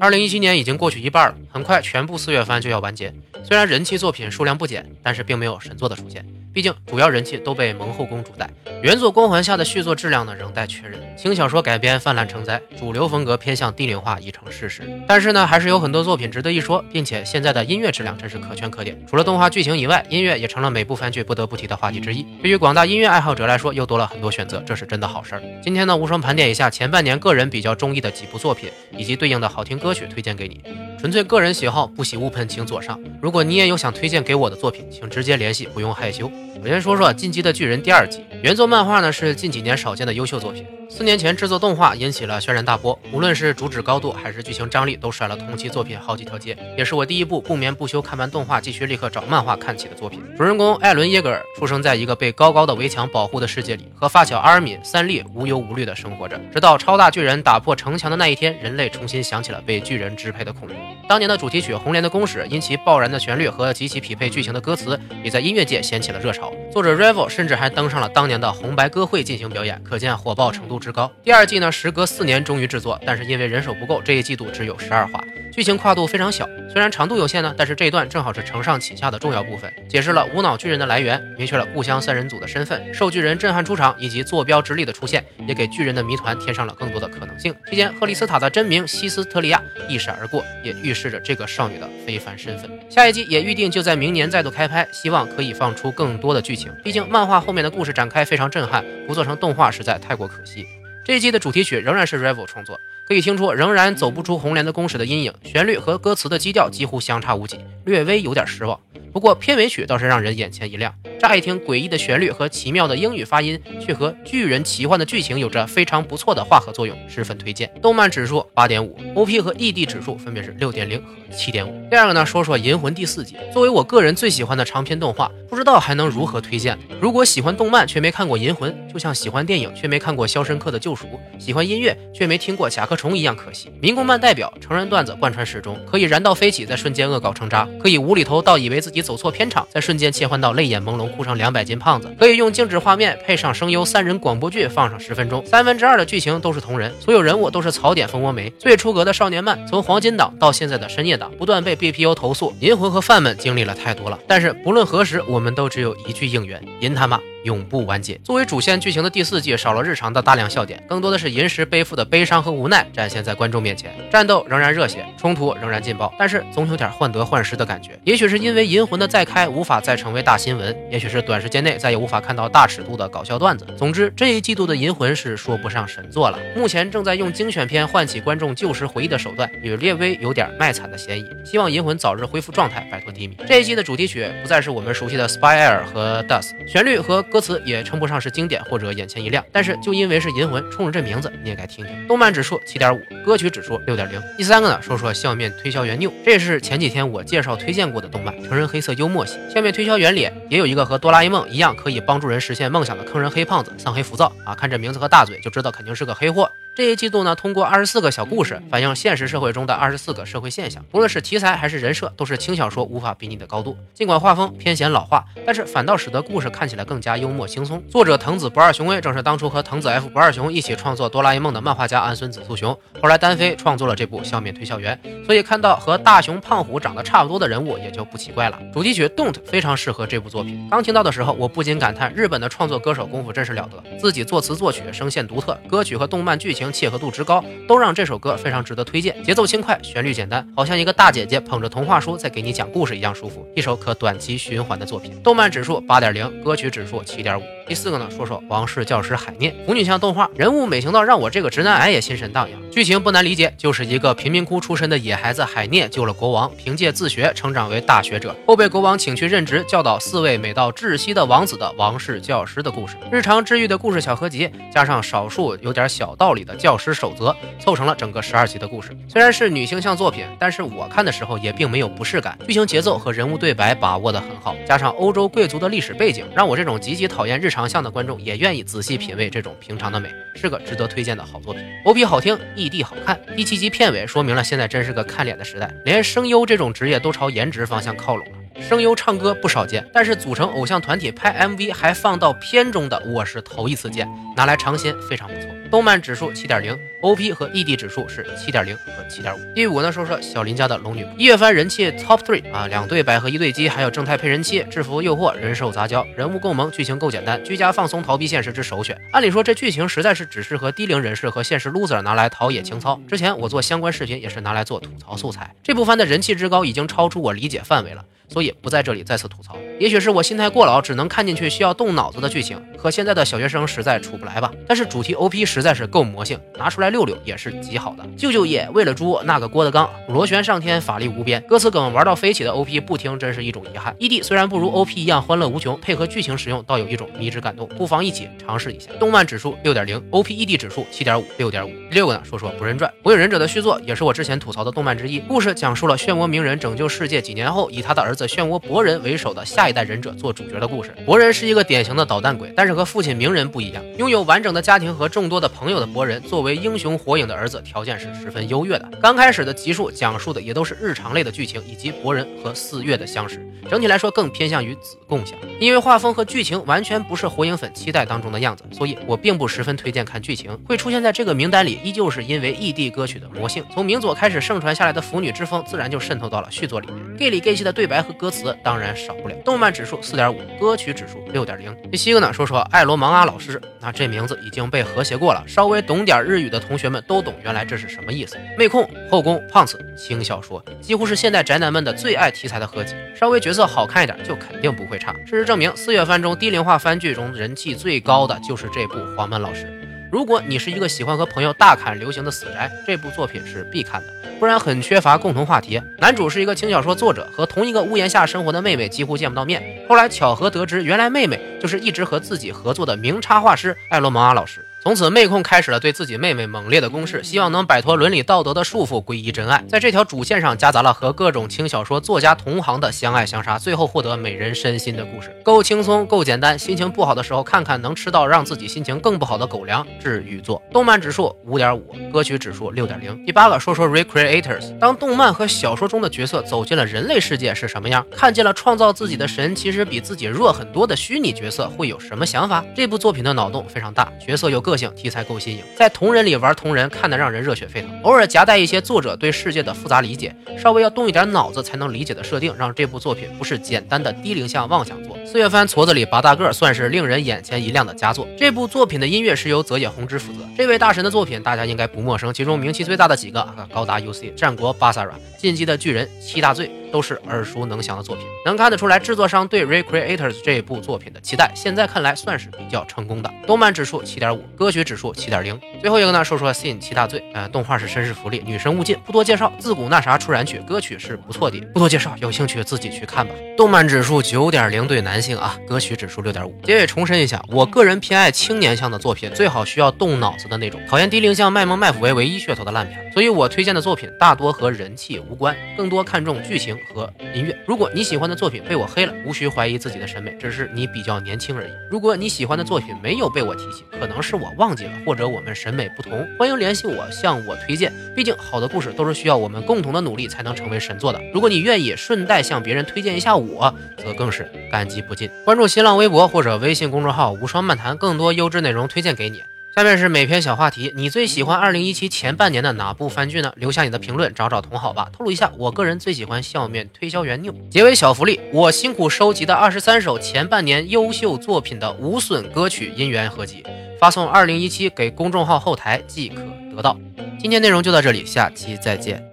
二零一七年已经过去一半了，很快全部四月番就要完结。虽然人气作品数量不减，但是并没有神作的出现。毕竟主要人气都被蒙后宫主带，原作光环下的续作质量呢仍待确认。轻小说改编泛滥成灾，主流风格偏向低龄化已成事实。但是呢，还是有很多作品值得一说，并且现在的音乐质量真是可圈可点。除了动画剧情以外，音乐也成了每部番剧不得不提的话题之一。对于广大音乐爱好者来说，又多了很多选择，这是真的好事儿。今天呢，无双盘点一下前半年个人比较中意的几部作品，以及对应的好听歌曲推荐给你。纯粹个人喜好，不喜勿喷，请左上。如果你也有想推荐给我的作品，请直接联系，不用害羞。我先说说《进击的巨人》第二季，原作漫画呢是近几年少见的优秀作品。四年前制作动画引起了轩然大波，无论是主旨高度还是剧情张力，都甩了同期作品好几条街。也是我第一部不眠不休看完动画，继续立刻找漫画看起的作品。主人公艾伦·耶格尔出生在一个被高高的围墙保护的世界里，和发小阿尔敏、三笠无忧无虑地生活着。直到超大巨人打破城墙的那一天，人类重新想起了被巨人支配的恐惧。当年的主题曲《红莲的公使》，因其爆燃的旋律和极其匹配剧情的歌词，也在音乐界掀起了热潮。作者 Revel 甚至还登上了当年的红白歌会进行表演，可见火爆程度之高。第二季。呢，时隔四年终于制作，但是因为人手不够，这一季度只有十二话。剧情跨度非常小，虽然长度有限呢，但是这一段正好是承上启下的重要部分，解释了无脑巨人的来源，明确了故乡三人组的身份，受巨人震撼出场以及坐标直立的出现，也给巨人的谜团添上了更多的可能性。期间，赫利斯塔的真名西斯特利亚一闪而过，也预示着这个少女的非凡身份。下一季也预定就在明年再度开拍，希望可以放出更多的剧情。毕竟漫画后面的故事展开非常震撼，不做成动画实在太过可惜。这一季的主题曲仍然是 Revel 创作，可以听出仍然走不出红莲的公使的阴影，旋律和歌词的基调几乎相差无几，略微有点失望。不过片尾曲倒是让人眼前一亮，乍一听诡异的旋律和奇妙的英语发音，却和巨人奇幻的剧情有着非常不错的化合作用，十分推荐。动漫指数八点五，OP 和 ED 指数分别是六点零和七点五。第二个呢，说说《银魂》第四季，作为我个人最喜欢的长篇动画，不知道还能如何推荐。如果喜欢动漫却没看过《银魂》，就像喜欢电影却没看过《肖申克的救赎》，喜欢音乐却没听过《甲壳虫》一样可惜。民工漫代表，成人段子贯穿始终，可以燃到飞起，在瞬间恶搞成渣，可以无厘头到以为自己。走错片场，在瞬间切换到泪眼朦胧、哭上两百斤胖子，可以用静止画面配上声优三人广播剧放上十分钟，三分之二的剧情都是同人，所有人物都是槽点蜂窝煤。最出格的少年漫，从黄金档到现在的深夜档，不断被 BPO 投诉，银魂和饭们经历了太多了。但是不论何时，我们都只有一句应援：银他妈！永不完结。作为主线剧情的第四季，少了日常的大量笑点，更多的是银石背负的悲伤和无奈展现在观众面前。战斗仍然热血，冲突仍然劲爆，但是总有点患得患失的感觉。也许是因为银魂的再开无法再成为大新闻，也许是短时间内再也无法看到大尺度的搞笑段子。总之，这一季度的银魂是说不上神作了。目前正在用精选片唤起观众旧时回忆的手段，也略微有点卖惨的嫌疑。希望银魂早日恢复状态，摆脱低迷。这一季的主题曲不再是我们熟悉的 Spy Air 和 Dust，旋律和。歌词也称不上是经典或者眼前一亮，但是就因为是银魂，冲着这名字你也该听听。动漫指数七点五，歌曲指数六点零。第三个呢，说说笑面推销员 New，这是前几天我介绍推荐过的动漫，成人黑色幽默系。笑面推销员里也有一个和哆啦 A 梦一样可以帮助人实现梦想的坑人黑胖子丧黑浮躁啊，看这名字和大嘴就知道肯定是个黑货。这一季度呢，通过二十四个小故事，反映现实社会中的二十四个社会现象，无论是题材还是人设，都是轻小说无法比拟的高度。尽管画风偏显老化，但是反倒使得故事看起来更加幽默轻松。作者藤子不二雄威正是当初和藤子 F 不二雄一起创作哆啦 A 梦的漫画家安孙子素雄，后来单飞创作了这部笑面推销员，所以看到和大雄胖虎长得差不多的人物也就不奇怪了。主题曲 Don't 非常适合这部作品，刚听到的时候，我不禁感叹日本的创作歌手功夫真是了得，自己作词作曲，声线独特，歌曲和动漫剧情契合度之高。都让这首歌非常值得推荐，节奏轻快，旋律简单，好像一个大姐姐捧着童话书在给你讲故事一样舒服，一首可短期循环的作品。动漫指数八点零，歌曲指数七点五。第四个呢，说说王室教师海念，腐女向动画，人物美型到让我这个直男癌也心神荡漾。剧情不难理解，就是一个贫民窟出身的野孩子海念救了国王，凭借自学成长为大学者，后被国王请去任职，教导四位美到窒息的王子的王室教师的故事。日常治愈的故事小合集，加上少数有点小道理的教师守则，凑成了整个十二集的故事。虽然是女性向作品，但是我看的时候也并没有不适感。剧情节奏和人物对白把握的很好，加上欧洲贵族的历史背景，让我这种极其讨厌日常。向的观众也愿意仔细品味这种平常的美，是个值得推荐的好作品。OP 好听，ED 好看。第七集片尾说明了现在真是个看脸的时代，连声优这种职业都朝颜值方向靠拢了。声优唱歌不少见，但是组成偶像团体拍 MV 还放到片中的，我是头一次见，拿来尝鲜非常不错。动漫指数七点零，OP 和 ED 指数是七点零和七点五。第五呢，说说小林家的龙女，一月番人气 Top Three 啊，两对百合一对鸡，还有正太配人气，制服诱惑，人兽杂交，人物够萌，剧情够简单，居家放松逃避现实之首选。按理说这剧情实在是只适合低龄人士和现实 loser 拿来陶冶情操。之前我做相关视频也是拿来做吐槽素材。这部番的人气之高已经超出我理解范围了。所以不在这里再次吐槽，也许是我心态过老，只能看进去需要动脑子的剧情，和现在的小学生实在处不来吧。但是主题 OP 实在是够魔性，拿出来溜溜也是极好的。舅舅爷为了猪，那个郭德纲螺旋上天，法力无边，歌词梗玩到飞起的 OP 不听真是一种遗憾。ED 虽然不如 OP 一样欢乐无穷，配合剧情使用倒有一种迷之感动，不妨一起尝试一下。动漫指数六点零，OP ED 指数七点五，六点五。第六个呢，说说《博人传》，火影忍者的续作，也是我之前吐槽的动漫之一。故事讲述了漩涡鸣人拯救世界几年后，以他的儿子漩涡博人。为首的下一代忍者做主角的故事。博人是一个典型的捣蛋鬼，但是和父亲鸣人不一样，拥有完整的家庭和众多的朋友的博人，作为英雄火影的儿子，条件是十分优越的。刚开始的集数讲述的也都是日常类的剧情，以及博人和四月的相识。整体来说更偏向于子共享，因为画风和剧情完全不是火影粉期待当中的样子，所以我并不十分推荐看剧情。会出现在这个名单里，依旧是因为异地歌曲的魔性。从名佐开始盛传下来的腐女之风，自然就渗透到了续作里面。Gay 里 gay 气的对白和歌词，当然。少不了，动漫指数四点五，歌曲指数六点零。第七个呢，说说艾罗芒阿老师，那这名字已经被和谐过了，稍微懂点日语的同学们都懂，原来这是什么意思？妹控、后宫、胖子、轻小说，几乎是现代宅男们的最爱题材的合集，稍微角色好看一点，就肯定不会差。事实证明，四月番中低龄化番剧中人气最高的就是这部《黄门老师》。如果你是一个喜欢和朋友大侃流行的死宅，这部作品是必看的，不然很缺乏共同话题。男主是一个轻小说作者，和同一个屋檐下生活的妹妹几乎见不到面。后来巧合得知，原来妹妹就是一直和自己合作的名插画师艾罗蒙阿老师。从此，妹控开始了对自己妹妹猛烈的攻势，希望能摆脱伦理道德的束缚，皈依真爱。在这条主线上，夹杂了和各种轻小说作家同行的相爱相杀，最后获得美人身心的故事，够轻松，够简单。心情不好的时候，看看能吃到让自己心情更不好的狗粮，治愈作。动漫指数五点五，歌曲指数六点零。第八个，说说 Recreators。当动漫和小说中的角色走进了人类世界是什么样？看见了创造自己的神其实比自己弱很多的虚拟角色，会有什么想法？这部作品的脑洞非常大，角色有个性。题材够新颖，在同人里玩同人，看得让人热血沸腾。偶尔夹带一些作者对世界的复杂理解，稍微要动一点脑子才能理解的设定，让这部作品不是简单的低龄向妄想作。四月番矬子里拔大个，算是令人眼前一亮的佳作。这部作品的音乐是由泽野弘之负责，这位大神的作品大家应该不陌生，其中名气最大的几个：高达 UC、战国巴萨拉、进击的巨人、七大罪。都是耳熟能详的作品，能看得出来制作商对 Recreators 这部作品的期待。现在看来算是比较成功的。动漫指数七点五，歌曲指数七点零。最后一个呢，说说 Sin 七大罪。呃，动画是绅士福利，女神勿近，不多介绍。自古那啥出燃曲，歌曲是不错的，不多介绍，有兴趣自己去看吧。动漫指数九点零对男性啊，歌曲指数六点五。结尾重申一下，我个人偏爱青年向的作品，最好需要动脑子的那种，讨厌低龄向卖萌卖腐为唯一噱头的烂片。所以我推荐的作品大多和人气无关，更多看重剧情。和音乐，如果你喜欢的作品被我黑了，无需怀疑自己的审美，只是你比较年轻而已。如果你喜欢的作品没有被我提起，可能是我忘记了，或者我们审美不同。欢迎联系我，向我推荐。毕竟好的故事都是需要我们共同的努力才能成为神作的。如果你愿意顺带向别人推荐一下我，则更是感激不尽。关注新浪微博或者微信公众号“无双漫谈”，更多优质内容推荐给你。下面是每篇小话题，你最喜欢二零一七前半年的哪部番剧呢？留下你的评论，找找同好吧。透露一下，我个人最喜欢笑面推销员 new。结尾小福利，我辛苦收集的二十三首前半年优秀作品的无损歌曲音源合集，发送二零一七给公众号后台即可得到。今天内容就到这里，下期再见。